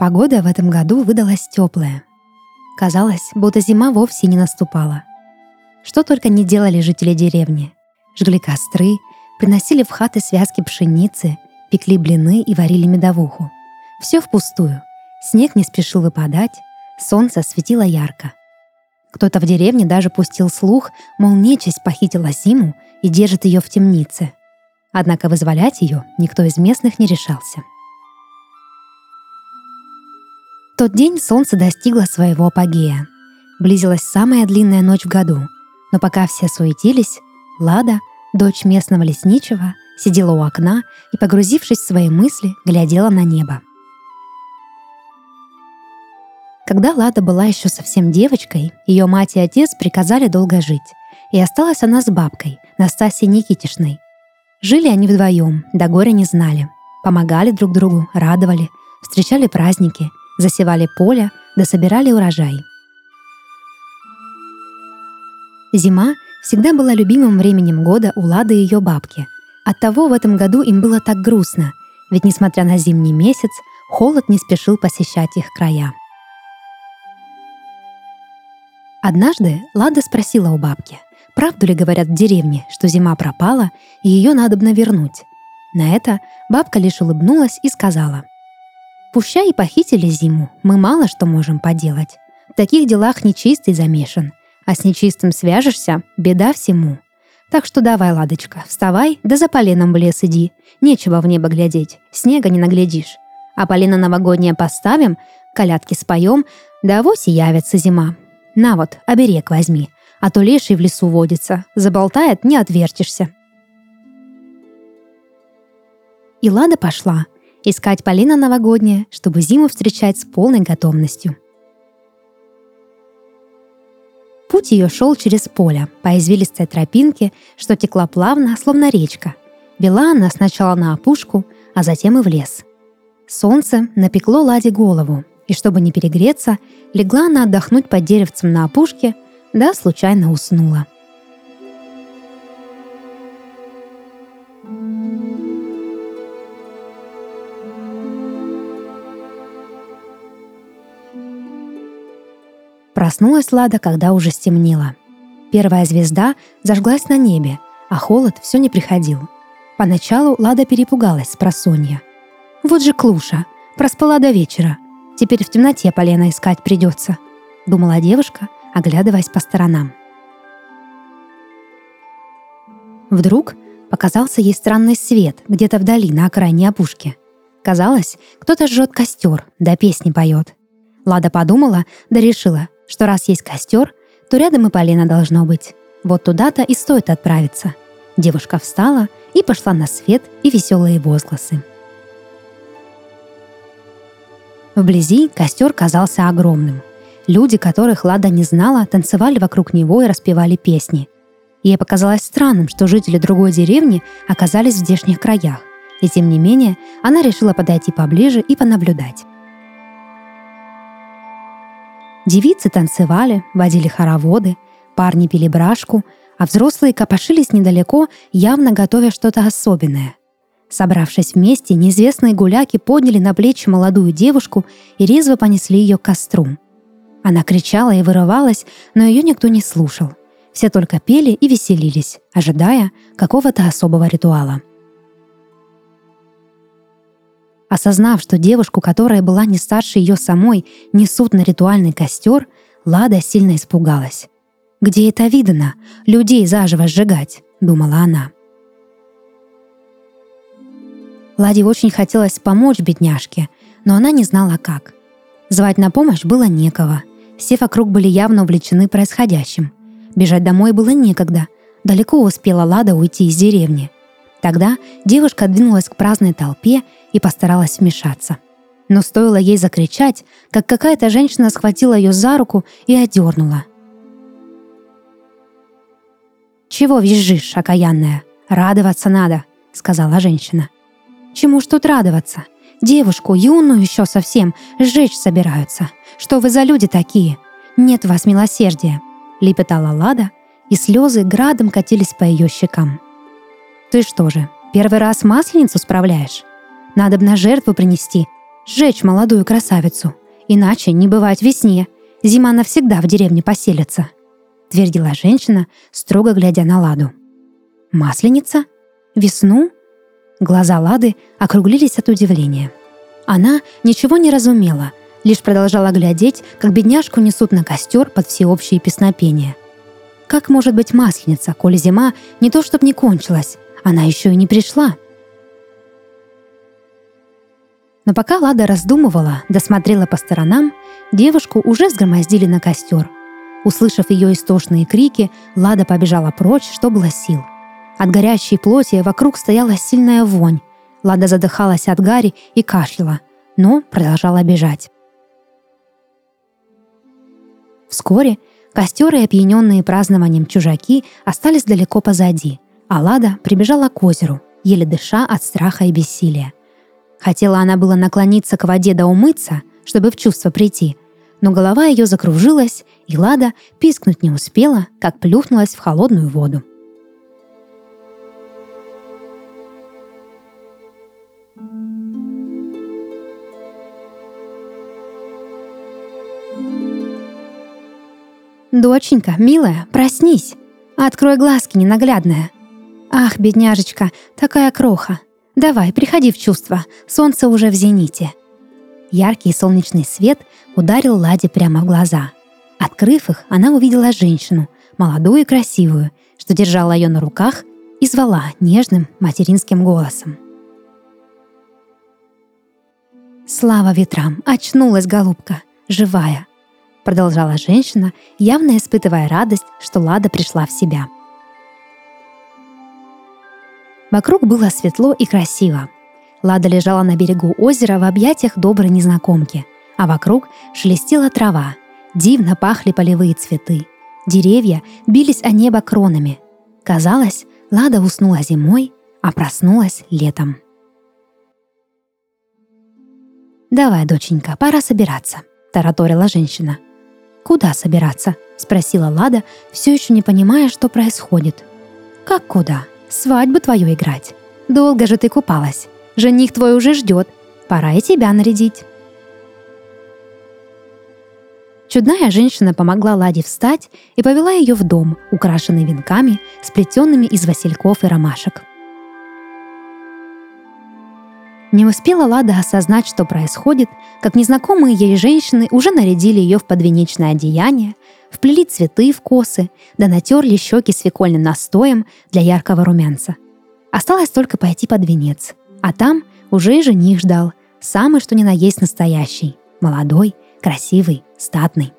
Погода в этом году выдалась теплая. Казалось, будто зима вовсе не наступала. Что только не делали жители деревни. Жгли костры, приносили в хаты связки пшеницы, пекли блины и варили медовуху. Все впустую. Снег не спешил выпадать, солнце светило ярко. Кто-то в деревне даже пустил слух, мол, нечисть похитила зиму и держит ее в темнице. Однако вызволять ее никто из местных не решался. Тот день солнце достигло своего апогея. Близилась самая длинная ночь в году, но пока все суетились, Лада, дочь местного лесничего, сидела у окна и, погрузившись в свои мысли, глядела на небо. Когда Лада была еще совсем девочкой, ее мать и отец приказали долго жить, и осталась она с бабкой, Настасьей Никитишной. Жили они вдвоем, до горя не знали. Помогали друг другу, радовали, встречали праздники, засевали поле, да собирали урожай. Зима всегда была любимым временем года у Лады и ее бабки. Оттого в этом году им было так грустно, ведь несмотря на зимний месяц, холод не спешил посещать их края. Однажды Лада спросила у бабки, правду ли говорят в деревне, что зима пропала и ее надо бы вернуть. На это бабка лишь улыбнулась и сказала, «Пуща и похитили зиму, мы мало что можем поделать. В таких делах нечистый замешан, а с нечистым свяжешься — беда всему. Так что давай, Ладочка, вставай, да за поленом в лес иди. Нечего в небо глядеть, снега не наглядишь. А полено новогоднее поставим, колядки споем, да авось и явится зима. На вот, оберег возьми, а то леший в лесу водится, заболтает, не отвертишься. И Лада пошла искать Полина новогодняя, чтобы зиму встречать с полной готовностью. Путь ее шел через поле, по извилистой тропинке, что текла плавно, словно речка. Вела она сначала на опушку, а затем и в лес. Солнце напекло Ладе голову, и чтобы не перегреться, легла она отдохнуть под деревцем на опушке, да случайно уснула. Проснулась Лада, когда уже стемнело. Первая звезда зажглась на небе, а холод все не приходил. Поначалу Лада перепугалась с просонья. «Вот же клуша! Проспала до вечера!» Теперь в темноте полено искать придется», — думала девушка, оглядываясь по сторонам. Вдруг показался ей странный свет где-то вдали на окраине опушки. Казалось, кто-то жжет костер, да песни поет. Лада подумала, да решила, что раз есть костер, то рядом и полено должно быть. Вот туда-то и стоит отправиться. Девушка встала и пошла на свет и веселые возгласы. Вблизи костер казался огромным. Люди, которых Лада не знала, танцевали вокруг него и распевали песни. Ей показалось странным, что жители другой деревни оказались в здешних краях. И тем не менее, она решила подойти поближе и понаблюдать. Девицы танцевали, водили хороводы, парни пили брашку, а взрослые копошились недалеко, явно готовя что-то особенное. Собравшись вместе, неизвестные гуляки подняли на плечи молодую девушку и резво понесли ее к костру. Она кричала и вырывалась, но ее никто не слушал. Все только пели и веселились, ожидая какого-то особого ритуала. Осознав, что девушку, которая была не старше ее самой, несут на ритуальный костер, Лада сильно испугалась. «Где это видно? Людей заживо сжигать?» — думала она. Ладе очень хотелось помочь бедняжке, но она не знала как. Звать на помощь было некого. Все вокруг были явно увлечены происходящим. Бежать домой было некогда. Далеко успела Лада уйти из деревни. Тогда девушка двинулась к праздной толпе и постаралась вмешаться. Но стоило ей закричать, как какая-то женщина схватила ее за руку и одернула. «Чего визжишь, окаянная? Радоваться надо», — сказала женщина. Чему ж тут радоваться? Девушку, юную еще совсем, сжечь собираются. Что вы за люди такие? Нет вас милосердия!» Лепетала Лада, и слезы градом катились по ее щекам. «Ты что же, первый раз масленицу справляешь? Надо б на жертву принести. Сжечь молодую красавицу. Иначе не бывать весне. Зима навсегда в деревне поселится», — твердила женщина, строго глядя на Ладу. «Масленица? Весну?» Глаза Лады округлились от удивления. Она ничего не разумела, лишь продолжала глядеть, как бедняжку несут на костер под всеобщее песнопение. Как может быть масленица, коли зима не то чтоб не кончилась, она еще и не пришла? Но пока Лада раздумывала, досмотрела по сторонам, девушку уже взгромоздили на костер. Услышав ее истошные крики, Лада побежала прочь, что было сил. От горящей плоти вокруг стояла сильная вонь. Лада задыхалась от гари и кашляла, но продолжала бежать. Вскоре Костер и опьяненные празднованием чужаки остались далеко позади, а Лада прибежала к озеру, еле дыша от страха и бессилия. Хотела она было наклониться к воде да умыться, чтобы в чувство прийти, но голова ее закружилась, и Лада пискнуть не успела, как плюхнулась в холодную воду. «Доченька, милая, проснись! Открой глазки, ненаглядная!» «Ах, бедняжечка, такая кроха! Давай, приходи в чувство, солнце уже в зените!» Яркий солнечный свет ударил Ладе прямо в глаза. Открыв их, она увидела женщину, молодую и красивую, что держала ее на руках и звала нежным материнским голосом. Слава ветрам! Очнулась голубка, живая, продолжала женщина, явно испытывая радость, что Лада пришла в себя. Вокруг было светло и красиво. Лада лежала на берегу озера в объятиях доброй незнакомки, а вокруг шелестела трава, дивно пахли полевые цветы. Деревья бились о небо кронами. Казалось, Лада уснула зимой, а проснулась летом. «Давай, доченька, пора собираться», — тараторила женщина — «Куда собираться?» — спросила Лада, все еще не понимая, что происходит. «Как куда? Свадьбу твою играть. Долго же ты купалась. Жених твой уже ждет. Пора и тебя нарядить». Чудная женщина помогла Ладе встать и повела ее в дом, украшенный венками, сплетенными из васильков и ромашек. Не успела Лада осознать, что происходит, как незнакомые ей женщины уже нарядили ее в подвенечное одеяние, вплели цветы в косы, да натерли щеки свекольным настоем для яркого румянца. Осталось только пойти под венец, а там уже и жених ждал, самый что ни на есть настоящий, молодой, красивый, статный.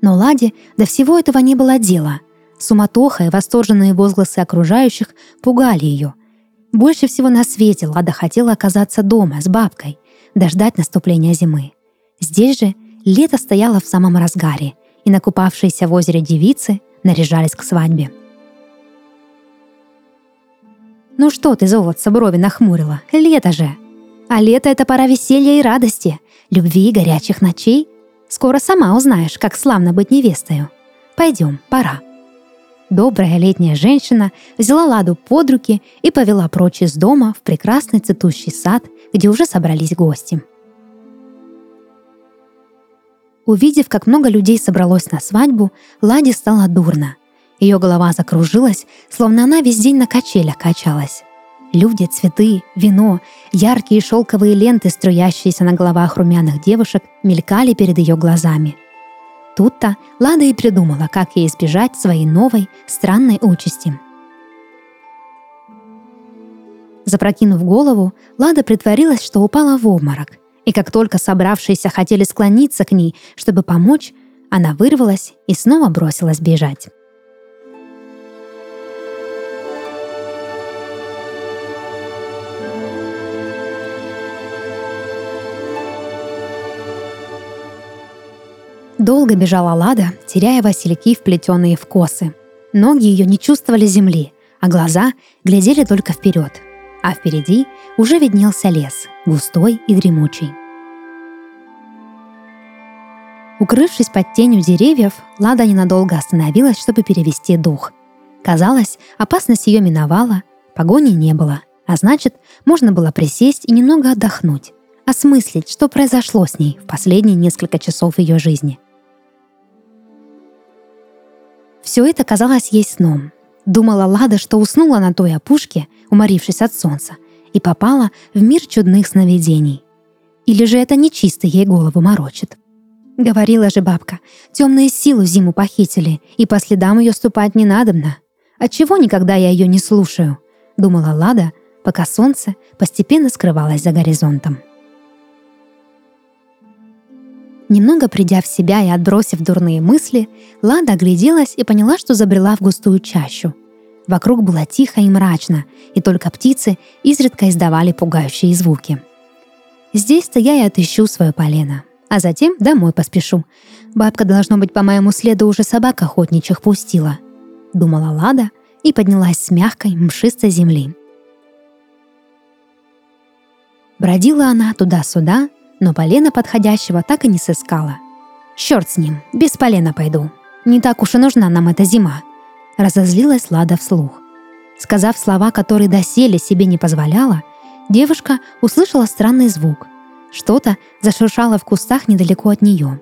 Но Ладе до всего этого не было дела. Суматоха и восторженные возгласы окружающих пугали ее – больше всего на свете Лада хотела оказаться дома с бабкой, дождать наступления зимы. Здесь же лето стояло в самом разгаре, и накупавшиеся в озере девицы наряжались к свадьбе. «Ну что ты, золотце, брови нахмурила? Лето же!» А лето — это пора веселья и радости, любви и горячих ночей. Скоро сама узнаешь, как славно быть невестою. Пойдем, пора добрая летняя женщина взяла Ладу под руки и повела прочь из дома в прекрасный цветущий сад, где уже собрались гости. Увидев, как много людей собралось на свадьбу, Ладе стало дурно. Ее голова закружилась, словно она весь день на качелях качалась. Люди, цветы, вино, яркие шелковые ленты, струящиеся на головах румяных девушек, мелькали перед ее глазами – Тут-то Лада и придумала, как ей избежать своей новой, странной участи. Запрокинув голову, Лада притворилась, что упала в обморок. И как только собравшиеся хотели склониться к ней, чтобы помочь, она вырвалась и снова бросилась бежать. Долго бежала Лада, теряя васильки, вплетенные в косы. Ноги ее не чувствовали земли, а глаза глядели только вперед. А впереди уже виднелся лес, густой и дремучий. Укрывшись под тенью деревьев, Лада ненадолго остановилась, чтобы перевести дух. Казалось, опасность ее миновала, погони не было, А значит, можно было присесть и немного отдохнуть, осмыслить, что произошло с ней в последние несколько часов ее жизни. Все это казалось ей сном. Думала Лада, что уснула на той опушке, уморившись от солнца, и попала в мир чудных сновидений. Или же это нечисто ей голову морочит. Говорила же бабка, темные силы зиму похитили, и по следам ее ступать не надобно. Отчего никогда я ее не слушаю? Думала Лада, пока солнце постепенно скрывалось за горизонтом. Немного придя в себя и отбросив дурные мысли, Лада огляделась и поняла, что забрела в густую чащу. Вокруг было тихо и мрачно, и только птицы изредка издавали пугающие звуки. «Здесь-то я и отыщу свое полено», а затем домой поспешу. Бабка, должно быть, по моему следу уже собак охотничьих пустила. Думала Лада и поднялась с мягкой, мшистой земли. Бродила она туда-сюда, но полена подходящего так и не сыскала. Черт с ним, без полена пойду. Не так уж и нужна нам эта зима. Разозлилась Лада вслух. Сказав слова, которые доселе себе не позволяла, девушка услышала странный звук, что-то зашуршало в кустах недалеко от нее.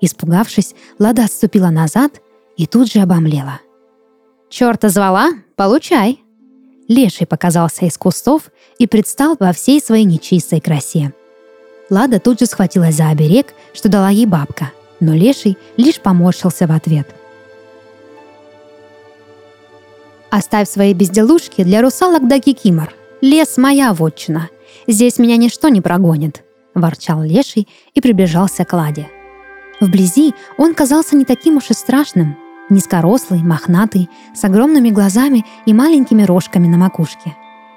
Испугавшись, Лада отступила назад и тут же обомлела. «Черта звала? Получай!» Леший показался из кустов и предстал во всей своей нечистой красе. Лада тут же схватилась за оберег, что дала ей бабка, но Леший лишь поморщился в ответ. «Оставь свои безделушки для русалок да кикимор. Лес моя вотчина. Здесь меня ничто не прогонит», — ворчал Леший и приближался к Ладе. Вблизи он казался не таким уж и страшным. Низкорослый, мохнатый, с огромными глазами и маленькими рожками на макушке.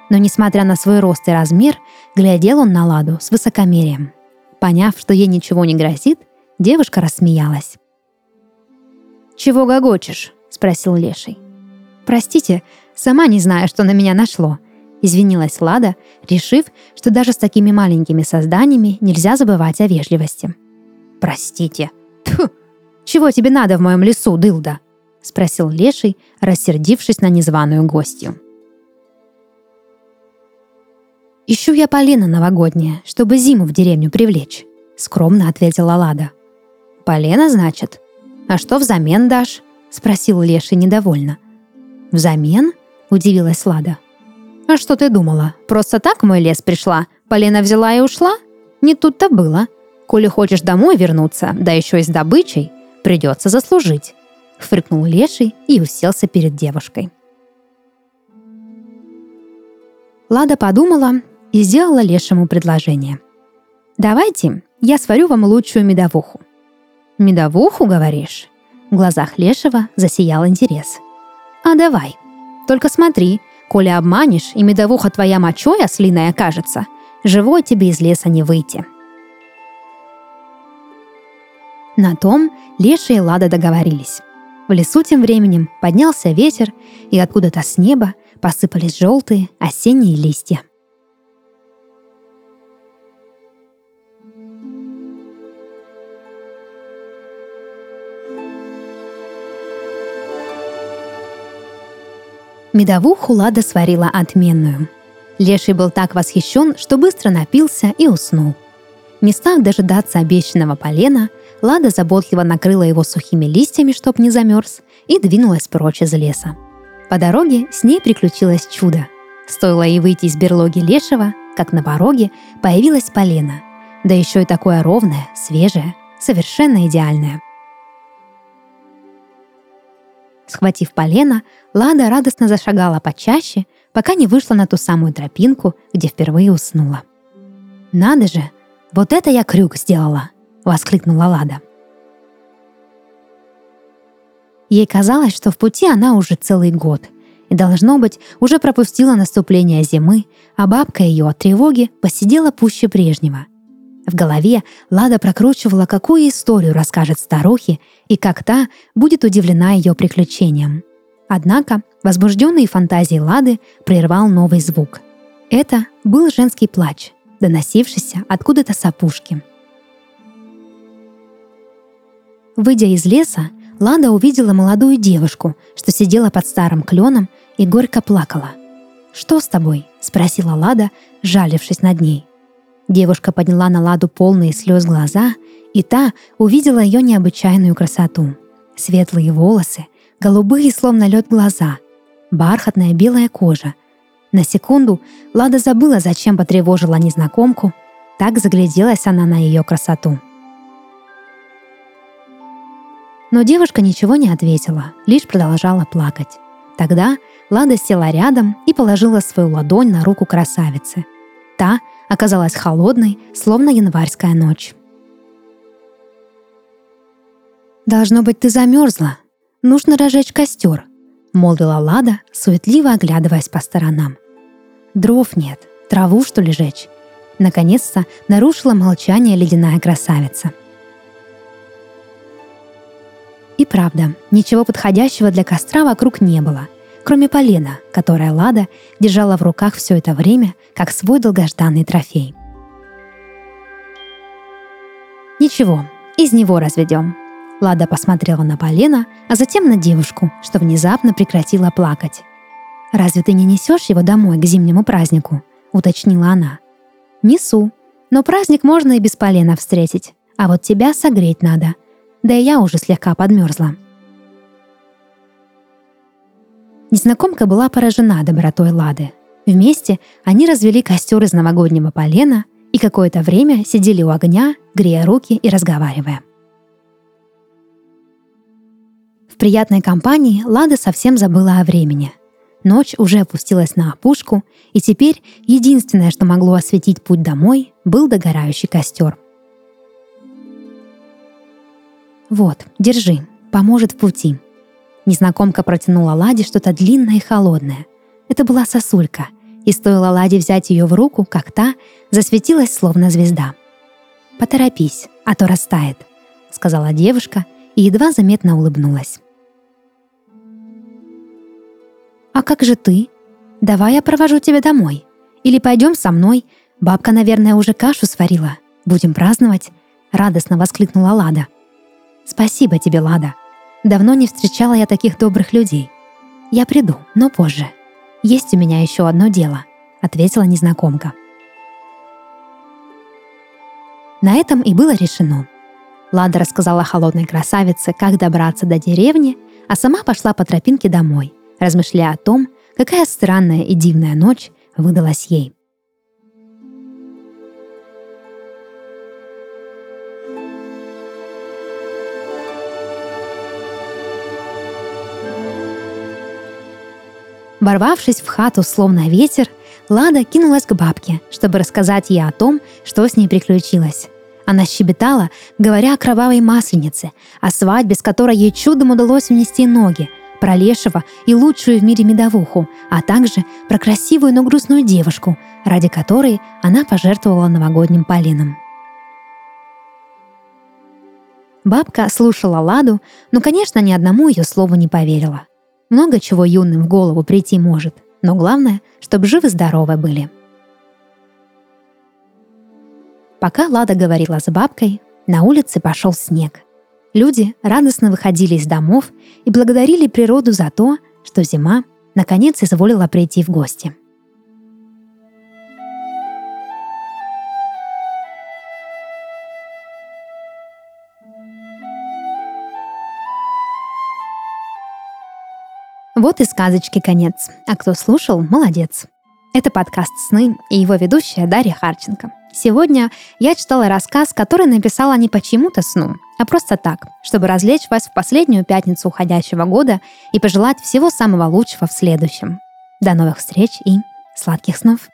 Но, несмотря на свой рост и размер, глядел он на Ладу с высокомерием. Поняв, что ей ничего не грозит, девушка рассмеялась. «Чего гогочешь?» — спросил Леший. «Простите, сама не знаю, что на меня нашло», Извинилась Лада, решив, что даже с такими маленькими созданиями нельзя забывать о вежливости. «Простите. Тьфу! Чего тебе надо в моем лесу, дылда?» — спросил Леший, рассердившись на незваную гостью. «Ищу я полено новогоднее, чтобы зиму в деревню привлечь», — скромно ответила Лада. «Полено, значит? А что взамен дашь?» — спросил Леший недовольно. «Взамен?» — удивилась Лада. «А что ты думала? Просто так в мой лес пришла? Полина взяла и ушла? Не тут-то было. Коли хочешь домой вернуться, да еще и с добычей, придется заслужить», — фыркнул Леший и уселся перед девушкой. Лада подумала и сделала Лешему предложение. «Давайте я сварю вам лучшую медовуху». «Медовуху, говоришь?» В глазах Лешего засиял интерес. «А давай. Только смотри, Коли обманешь, и медовуха твоя мочой ослиная окажется, живой тебе из леса не выйти. На том Леша и Лада договорились. В лесу тем временем поднялся ветер, и откуда-то с неба посыпались желтые осенние листья. Медовуху Лада сварила отменную. Леший был так восхищен, что быстро напился и уснул. Не став дожидаться обещанного полена, Лада заботливо накрыла его сухими листьями, чтоб не замерз, и двинулась прочь из леса. По дороге с ней приключилось чудо. Стоило ей выйти из берлоги Лешего, как на пороге появилась полена. Да еще и такое ровное, свежее, совершенно идеальное. Схватив полено, Лада радостно зашагала почаще, пока не вышла на ту самую тропинку, где впервые уснула. «Надо же! Вот это я крюк сделала!» — воскликнула Лада. Ей казалось, что в пути она уже целый год, и, должно быть, уже пропустила наступление зимы, а бабка ее от тревоги посидела пуще прежнего — в голове Лада прокручивала, какую историю расскажет старухе и как та будет удивлена ее приключением. Однако возбужденные фантазии Лады прервал новый звук. Это был женский плач, доносившийся откуда-то с опушки. Выйдя из леса, Лада увидела молодую девушку, что сидела под старым кленом и горько плакала. «Что с тобой?» — спросила Лада, жалившись над ней. Девушка подняла на Ладу полные слез глаза, и та увидела ее необычайную красоту. Светлые волосы, голубые, словно лед глаза, бархатная белая кожа. На секунду Лада забыла, зачем потревожила незнакомку, так загляделась она на ее красоту. Но девушка ничего не ответила, лишь продолжала плакать. Тогда Лада села рядом и положила свою ладонь на руку красавицы. Та оказалась холодной, словно январская ночь. «Должно быть, ты замерзла. Нужно разжечь костер», — молвила Лада, суетливо оглядываясь по сторонам. «Дров нет. Траву, что ли, жечь?» Наконец-то нарушила молчание ледяная красавица. И правда, ничего подходящего для костра вокруг не было — кроме полена, которое Лада держала в руках все это время, как свой долгожданный трофей. «Ничего, из него разведем». Лада посмотрела на полено, а затем на девушку, что внезапно прекратила плакать. «Разве ты не несешь его домой к зимнему празднику?» — уточнила она. «Несу. Но праздник можно и без полена встретить. А вот тебя согреть надо. Да и я уже слегка подмерзла», Незнакомка была поражена добротой Лады. Вместе они развели костер из новогоднего полена и какое-то время сидели у огня, грея руки и разговаривая. В приятной компании Лада совсем забыла о времени. Ночь уже опустилась на опушку, и теперь единственное, что могло осветить путь домой, был догорающий костер. «Вот, держи, поможет в пути», Незнакомка протянула Ладе что-то длинное и холодное. Это была сосулька, и стоило Ладе взять ее в руку, как та засветилась словно звезда. «Поторопись, а то растает», — сказала девушка и едва заметно улыбнулась. «А как же ты? Давай я провожу тебя домой. Или пойдем со мной. Бабка, наверное, уже кашу сварила. Будем праздновать», — радостно воскликнула Лада. «Спасибо тебе, Лада», Давно не встречала я таких добрых людей. Я приду, но позже. Есть у меня еще одно дело, ответила незнакомка. На этом и было решено. Лада рассказала холодной красавице, как добраться до деревни, а сама пошла по тропинке домой, размышляя о том, какая странная и дивная ночь выдалась ей. Ворвавшись в хату словно ветер, Лада кинулась к бабке, чтобы рассказать ей о том, что с ней приключилось. Она щебетала, говоря о кровавой масленице, о свадьбе, с которой ей чудом удалось унести ноги, про лешего и лучшую в мире медовуху, а также про красивую, но грустную девушку, ради которой она пожертвовала новогодним полином. Бабка слушала Ладу, но, конечно, ни одному ее слову не поверила. Много чего юным в голову прийти может, но главное, чтобы живы-здоровы были. Пока Лада говорила с бабкой, на улице пошел снег. Люди радостно выходили из домов и благодарили природу за то, что зима наконец изволила прийти в гости – Вот и сказочки конец. А кто слушал, молодец. Это подкаст «Сны» и его ведущая Дарья Харченко. Сегодня я читала рассказ, который написала не по чьему-то сну, а просто так, чтобы развлечь вас в последнюю пятницу уходящего года и пожелать всего самого лучшего в следующем. До новых встреч и сладких снов!